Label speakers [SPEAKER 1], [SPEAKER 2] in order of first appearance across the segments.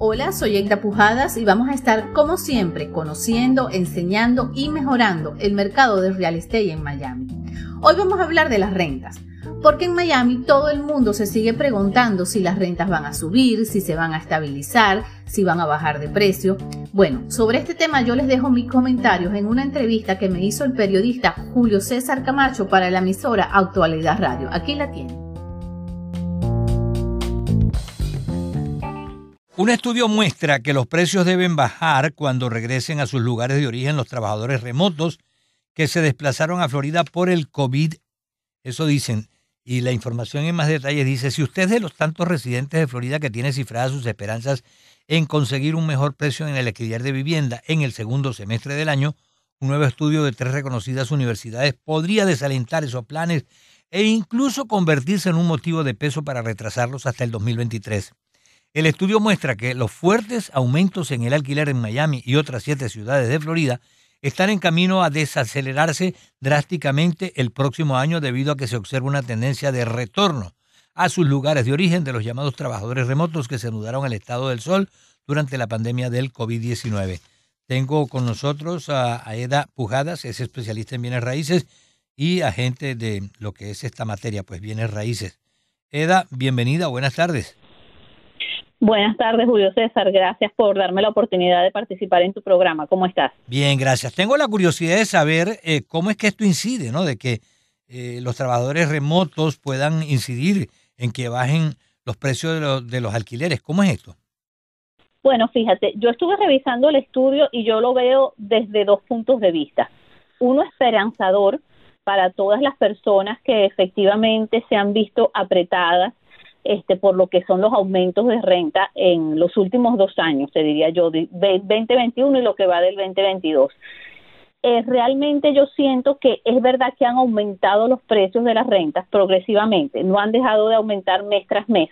[SPEAKER 1] Hola, soy Egda Pujadas y vamos a estar como siempre conociendo, enseñando y mejorando el mercado de real estate en Miami. Hoy vamos a hablar de las rentas, porque en Miami todo el mundo se sigue preguntando si las rentas van a subir, si se van a estabilizar, si van a bajar de precio. Bueno, sobre este tema yo les dejo mis comentarios en una entrevista que me hizo el periodista Julio César Camacho para la emisora Actualidad Radio. Aquí la tienen.
[SPEAKER 2] Un estudio muestra que los precios deben bajar cuando regresen a sus lugares de origen los trabajadores remotos que se desplazaron a Florida por el COVID. Eso dicen. Y la información en más detalles dice, si usted es de los tantos residentes de Florida que tiene cifradas sus esperanzas en conseguir un mejor precio en el alquiler de vivienda en el segundo semestre del año, un nuevo estudio de tres reconocidas universidades podría desalentar esos planes e incluso convertirse en un motivo de peso para retrasarlos hasta el 2023. El estudio muestra que los fuertes aumentos en el alquiler en Miami y otras siete ciudades de Florida están en camino a desacelerarse drásticamente el próximo año debido a que se observa una tendencia de retorno a sus lugares de origen de los llamados trabajadores remotos que se mudaron al estado del sol durante la pandemia del COVID-19. Tengo con nosotros a, Eda Pujadas, es especialista en bienes raíces y agente de lo que es esta materia, pues bienes raíces. Eda, bienvenida, buenas tardes.
[SPEAKER 3] Buenas tardes, Julio César. Gracias por darme la oportunidad de participar en tu programa. ¿Cómo estás?
[SPEAKER 2] Bien, gracias. Tengo la curiosidad de saber eh, cómo es que esto incide, ¿no? De que eh, los trabajadores remotos puedan incidir en que bajen los precios de, de los alquileres. ¿Cómo es esto?
[SPEAKER 3] Bueno, fíjate, yo estuve revisando el estudio y yo lo veo desde dos puntos de vista. Uno esperanzador para todas las personas que efectivamente se han visto apretadas este, por lo que son los aumentos de renta en los últimos dos años, te diría yo, de 2021 y lo que va del 2022. Eh, realmente yo siento que es verdad que han aumentado los precios de las rentas progresivamente, no han dejado de aumentar mes tras mes.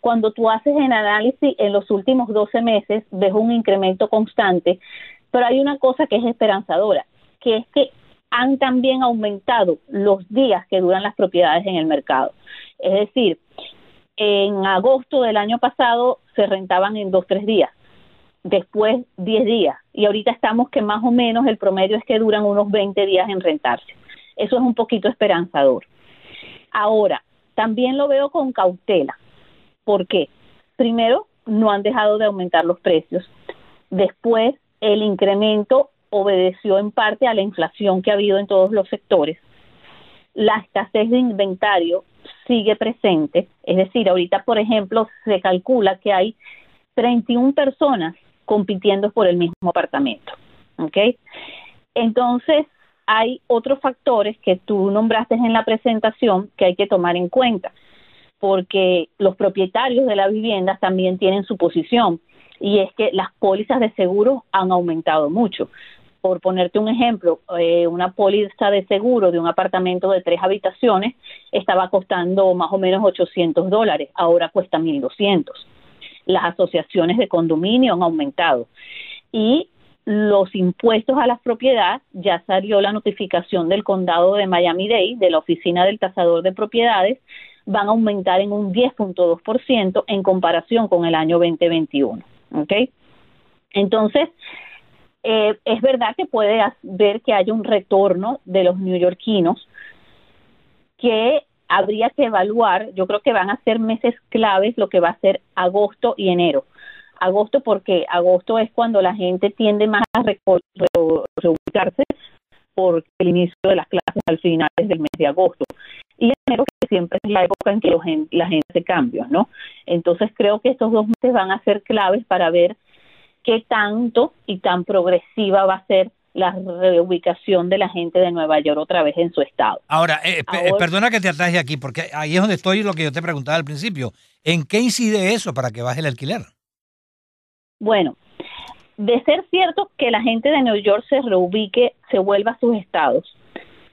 [SPEAKER 3] Cuando tú haces el análisis en los últimos 12 meses, ves un incremento constante, pero hay una cosa que es esperanzadora, que es que han también aumentado los días que duran las propiedades en el mercado. Es decir, en agosto del año pasado se rentaban en dos, tres días, después diez días, y ahorita estamos que más o menos el promedio es que duran unos 20 días en rentarse. Eso es un poquito esperanzador. Ahora, también lo veo con cautela. ¿Por qué? Primero, no han dejado de aumentar los precios. Después, el incremento obedeció en parte a la inflación que ha habido en todos los sectores. La escasez de inventario sigue presente. Es decir, ahorita, por ejemplo, se calcula que hay 31 personas compitiendo por el mismo apartamento. ¿Ok? Entonces, hay otros factores que tú nombraste en la presentación que hay que tomar en cuenta, porque los propietarios de la vivienda también tienen su posición, y es que las pólizas de seguro han aumentado mucho por ponerte un ejemplo, eh, una póliza de seguro de un apartamento de tres habitaciones estaba costando más o menos 800 dólares, ahora cuesta 1.200. Las asociaciones de condominio han aumentado y los impuestos a la propiedad, ya salió la notificación del condado de Miami-Dade, de la oficina del tasador de propiedades, van a aumentar en un 10.2% en comparación con el año 2021. ¿Ok? Entonces, eh, es verdad que puede ver que haya un retorno de los neoyorquinos que habría que evaluar, yo creo que van a ser meses claves lo que va a ser agosto y enero. Agosto porque agosto es cuando la gente tiende más a reubicarse por el inicio de las clases al finales del mes de agosto. Y enero que siempre es la época en que la gente cambia, ¿no? Entonces creo que estos dos meses van a ser claves para ver qué tanto y tan progresiva va a ser la reubicación de la gente de Nueva York otra vez en su estado.
[SPEAKER 2] Ahora, eh, perdona que te atraje aquí, porque ahí es donde estoy lo que yo te preguntaba al principio. ¿En qué incide eso para que baje el alquiler?
[SPEAKER 3] Bueno, de ser cierto que la gente de Nueva York se reubique, se vuelva a sus estados,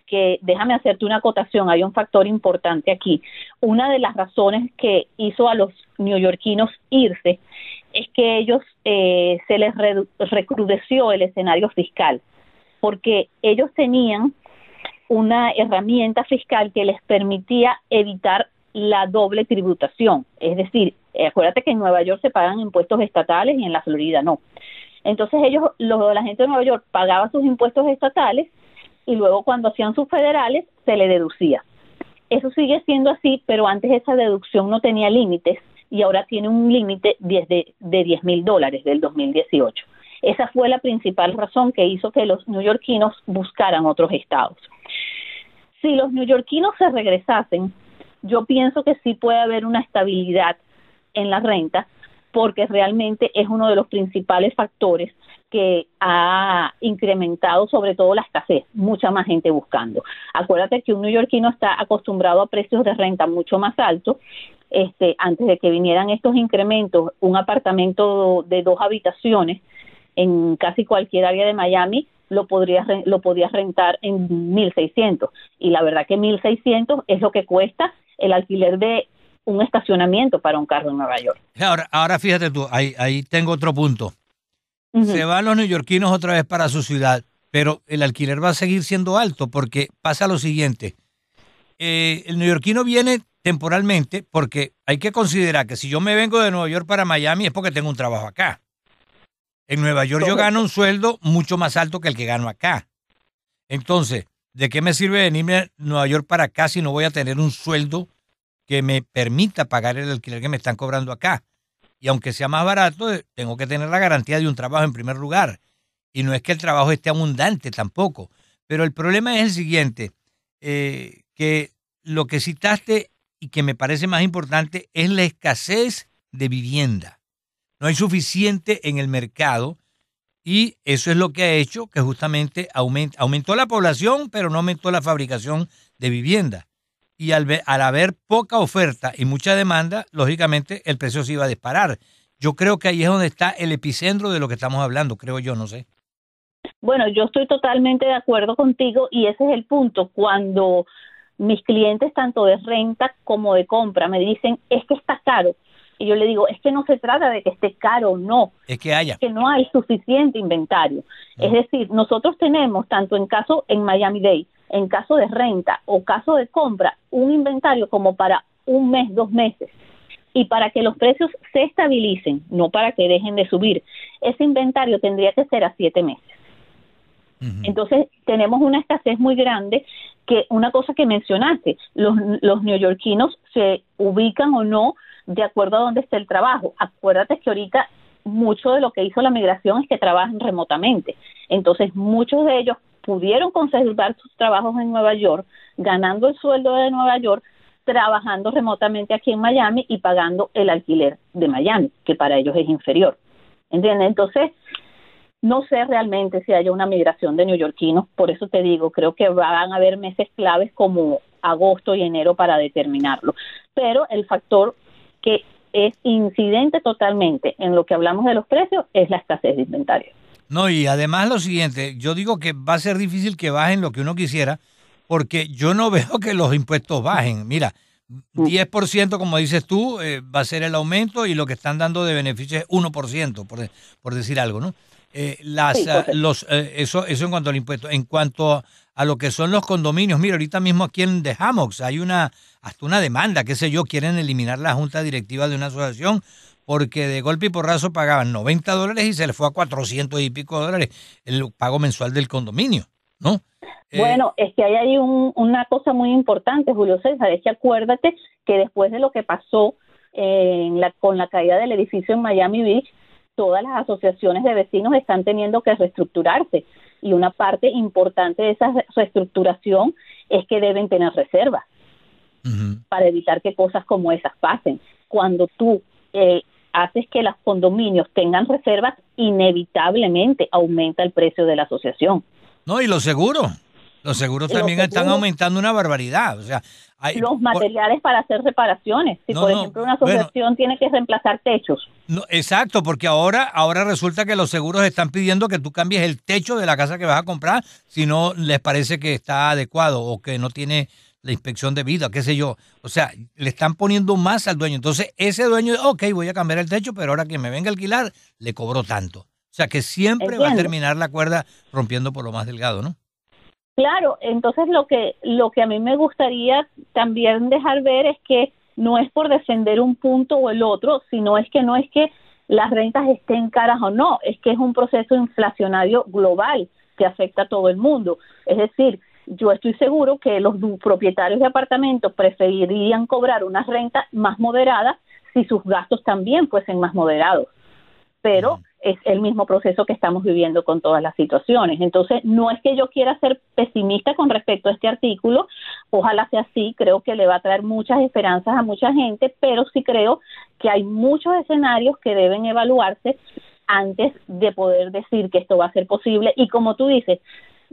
[SPEAKER 3] que déjame hacerte una acotación, hay un factor importante aquí. Una de las razones que hizo a los neoyorquinos irse es que ellos eh, se les recrudeció el escenario fiscal, porque ellos tenían una herramienta fiscal que les permitía evitar la doble tributación, es decir, acuérdate que en Nueva York se pagan impuestos estatales y en la Florida no. Entonces ellos, la gente de Nueva York pagaba sus impuestos estatales y luego cuando hacían sus federales se le deducía. Eso sigue siendo así, pero antes esa deducción no tenía límites y ahora tiene un límite de, de 10 mil dólares del 2018. Esa fue la principal razón que hizo que los neoyorquinos buscaran otros estados. Si los neoyorquinos se regresasen, yo pienso que sí puede haber una estabilidad en la renta, porque realmente es uno de los principales factores que ha incrementado sobre todo la escasez, mucha más gente buscando. Acuérdate que un neoyorquino está acostumbrado a precios de renta mucho más altos. Este, antes de que vinieran estos incrementos, un apartamento de dos habitaciones en casi cualquier área de Miami lo podrías lo podías rentar en 1600 y la verdad que 1600 es lo que cuesta el alquiler de un estacionamiento para un carro en Nueva York.
[SPEAKER 2] Ahora, ahora fíjate tú, ahí, ahí tengo otro punto. Se van los neoyorquinos otra vez para su ciudad, pero el alquiler va a seguir siendo alto porque pasa lo siguiente. Eh, el neoyorquino viene temporalmente porque hay que considerar que si yo me vengo de Nueva York para Miami es porque tengo un trabajo acá. En Nueva York yo gano un sueldo mucho más alto que el que gano acá. Entonces, ¿de qué me sirve venirme a Nueva York para acá si no voy a tener un sueldo que me permita pagar el alquiler que me están cobrando acá. Y aunque sea más barato, eh, tengo que tener la garantía de un trabajo en primer lugar. Y no es que el trabajo esté abundante tampoco. Pero el problema es el siguiente, eh, que lo que citaste y que me parece más importante es la escasez de vivienda. No hay suficiente en el mercado y eso es lo que ha hecho que justamente aumentó la población, pero no aumentó la fabricación de vivienda y al, al haber poca oferta y mucha demanda, lógicamente el precio se iba a disparar. Yo creo que ahí es donde está el epicentro de lo que estamos hablando, creo yo, no sé.
[SPEAKER 3] Bueno, yo estoy totalmente de acuerdo contigo y ese es el punto. Cuando mis clientes, tanto de renta como de compra, me dicen, es que está caro. Y yo le digo, es que no se trata de que esté caro o no.
[SPEAKER 2] Es que haya.
[SPEAKER 3] Es que no hay suficiente inventario. Es decir, nosotros tenemos, tanto en caso en Miami Dade, en caso de renta o caso de compra, un inventario como para un mes, dos meses. Y para que los precios se estabilicen, no para que dejen de subir, ese inventario tendría que ser a siete meses. Entonces, tenemos una escasez muy grande que una cosa que mencionaste, los, los neoyorquinos se ubican o no de acuerdo a dónde esté el trabajo. Acuérdate que ahorita mucho de lo que hizo la migración es que trabajan remotamente. Entonces, muchos de ellos pudieron conservar sus trabajos en Nueva York, ganando el sueldo de Nueva York, trabajando remotamente aquí en Miami y pagando el alquiler de Miami, que para ellos es inferior. ¿Entiendes? Entonces, no sé realmente si haya una migración de neoyorquinos, por eso te digo, creo que van a haber meses claves como agosto y enero para determinarlo. Pero el factor que es incidente totalmente en lo que hablamos de los precios es la escasez de inventario.
[SPEAKER 2] No, y además lo siguiente, yo digo que va a ser difícil que bajen lo que uno quisiera, porque yo no veo que los impuestos bajen. Mira, 10% como dices tú eh, va a ser el aumento y lo que están dando de beneficio es 1%, por, por decir algo, ¿no? Eh, las, los, eh, eso, eso en cuanto al impuesto. En cuanto a lo que son los condominios, mira, ahorita mismo aquí en The Hammocks hay una, hasta una demanda, qué sé yo, quieren eliminar la junta directiva de una asociación porque de golpe y porrazo pagaban 90 dólares y se le fue a 400 y pico dólares el pago mensual del condominio, ¿no?
[SPEAKER 3] Eh, bueno, es que hay ahí una cosa muy importante, Julio César, es que acuérdate que después de lo que pasó en la, con la caída del edificio en Miami Beach, todas las asociaciones de vecinos están teniendo que reestructurarse y una parte importante de esa reestructuración es que deben tener reservas para evitar que cosas como esas pasen. Cuando tú eh, haces que los condominios tengan reservas, inevitablemente aumenta el precio de la asociación.
[SPEAKER 2] No, y los seguros. Los seguros también están aumentando una barbaridad. O sea,
[SPEAKER 3] hay, los materiales para hacer reparaciones. Si, por ejemplo, una asociación tiene que reemplazar techos.
[SPEAKER 2] No, exacto, porque ahora, ahora resulta que los seguros están pidiendo que tú cambies el techo de la casa que vas a comprar si no les parece que está adecuado o que no tiene la inspección de vida, qué sé yo. O sea, le están poniendo más al dueño. Entonces, ese dueño, ok, voy a cambiar el techo, pero ahora que me venga a alquilar, le cobro tanto. O sea, que siempre va a terminar la cuerda rompiendo por lo más delgado, ¿no?
[SPEAKER 3] Claro, entonces lo que, lo que a mí me gustaría también dejar ver es que no es por defender un punto o el otro, sino es que no es que las rentas estén caras o no, es que es un proceso inflacionario global que afecta a todo el mundo. Es decir, yo estoy seguro que los propietarios de apartamentos preferirían cobrar una renta más moderada si sus gastos también fuesen más moderados. Pero es el mismo proceso que estamos viviendo con todas las situaciones. Entonces, no es que yo quiera ser pesimista con respecto a este artículo, ojalá sea así, creo que le va a traer muchas esperanzas a mucha gente, pero sí creo que hay muchos escenarios que deben evaluarse antes de poder decir que esto va a ser posible. Y como tú dices,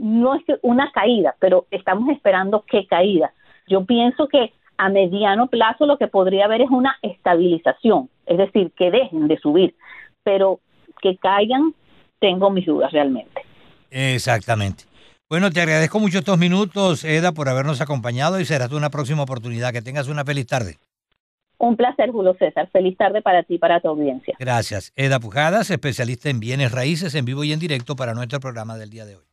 [SPEAKER 3] no es una caída, pero estamos esperando qué caída. Yo pienso que a mediano plazo lo que podría haber es una estabilización, es decir, que dejen de subir, pero que caigan, tengo mis dudas realmente.
[SPEAKER 2] Exactamente. Bueno, te agradezco mucho estos minutos, Eda, por habernos acompañado y será una próxima oportunidad. Que tengas una feliz tarde.
[SPEAKER 3] Un placer, Julio César. Feliz tarde para ti y para tu audiencia.
[SPEAKER 2] Gracias. Eda Pujadas, especialista en bienes raíces en vivo y en directo para nuestro programa del día de hoy.